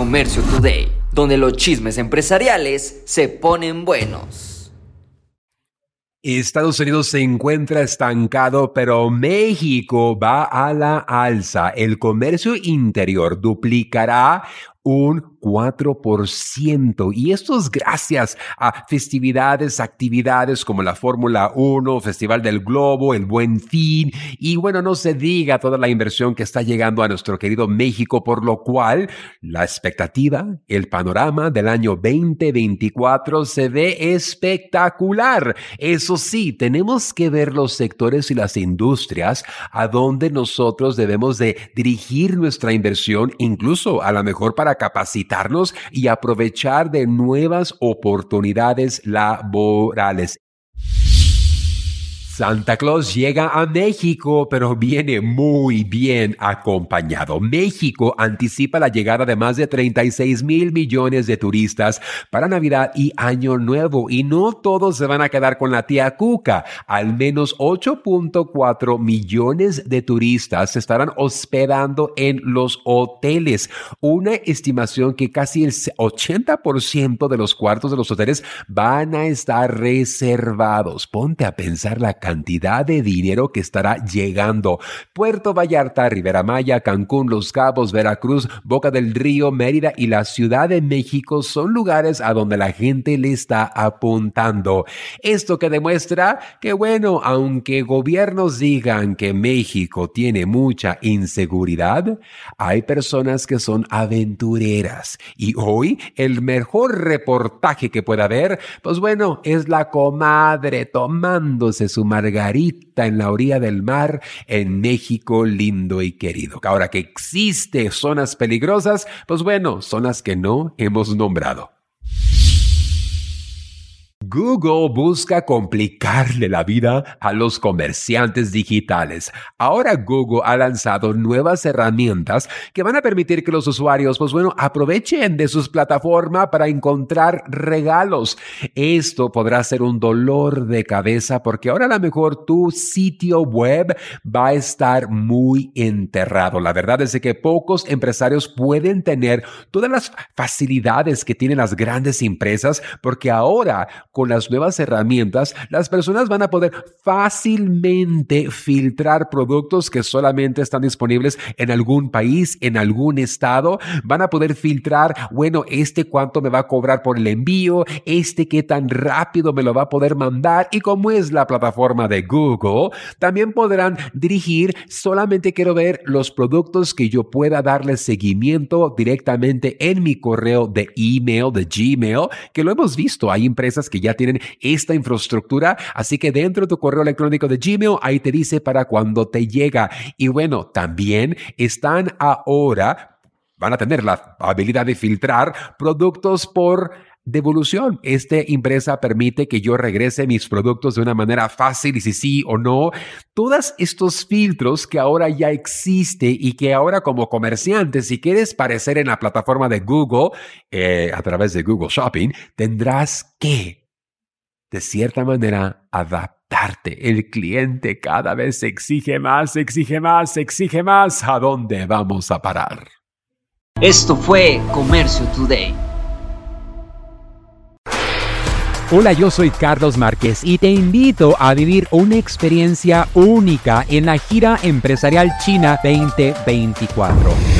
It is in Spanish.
Comercio Today, donde los chismes empresariales se ponen buenos. Estados Unidos se encuentra estancado, pero México va a la alza. El comercio interior duplicará un 4%. Y esto es gracias a festividades, actividades como la Fórmula 1, Festival del Globo, el Buen Fin. Y bueno, no se diga toda la inversión que está llegando a nuestro querido México, por lo cual la expectativa, el panorama del año 2024 se ve espectacular. Eso sí, tenemos que ver los sectores y las industrias a donde nosotros debemos de dirigir nuestra inversión, incluso a lo mejor para y aprovechar de nuevas oportunidades laborales. Santa Claus llega a México, pero viene muy bien acompañado. México anticipa la llegada de más de 36 mil millones de turistas para Navidad y Año Nuevo. Y no todos se van a quedar con la tía Cuca. Al menos 8.4 millones de turistas se estarán hospedando en los hoteles. Una estimación que casi el 80% de los cuartos de los hoteles van a estar reservados. Ponte a pensar la cantidad de dinero que estará llegando. Puerto Vallarta, Rivera Maya, Cancún, Los Cabos, Veracruz, Boca del Río, Mérida y la Ciudad de México son lugares a donde la gente le está apuntando. Esto que demuestra que, bueno, aunque gobiernos digan que México tiene mucha inseguridad, hay personas que son aventureras. Y hoy el mejor reportaje que pueda haber, pues bueno, es la comadre tomándose su Margarita en la orilla del mar en México lindo y querido. Ahora que existe zonas peligrosas, pues bueno, son las que no hemos nombrado. Google busca complicarle la vida a los comerciantes digitales. Ahora Google ha lanzado nuevas herramientas que van a permitir que los usuarios, pues bueno, aprovechen de sus plataformas para encontrar regalos. Esto podrá ser un dolor de cabeza porque ahora a lo mejor tu sitio web va a estar muy enterrado. La verdad es que pocos empresarios pueden tener todas las facilidades que tienen las grandes empresas porque ahora con las nuevas herramientas, las personas van a poder fácilmente filtrar productos que solamente están disponibles en algún país, en algún estado. Van a poder filtrar, bueno, este cuánto me va a cobrar por el envío, este qué tan rápido me lo va a poder mandar y como es la plataforma de Google, también podrán dirigir, solamente quiero ver los productos que yo pueda darle seguimiento directamente en mi correo de email, de Gmail, que lo hemos visto. Hay empresas que ya tienen esta infraestructura. Así que dentro de tu correo electrónico de Gmail, ahí te dice para cuando te llega. Y bueno, también están ahora, van a tener la habilidad de filtrar productos por devolución. Esta empresa permite que yo regrese mis productos de una manera fácil y si sí o no. Todos estos filtros que ahora ya existe y que ahora como comerciante, si quieres parecer en la plataforma de Google eh, a través de Google Shopping, tendrás que de cierta manera, adaptarte. El cliente cada vez exige más, exige más, exige más. ¿A dónde vamos a parar? Esto fue Comercio Today. Hola, yo soy Carlos Márquez y te invito a vivir una experiencia única en la gira empresarial China 2024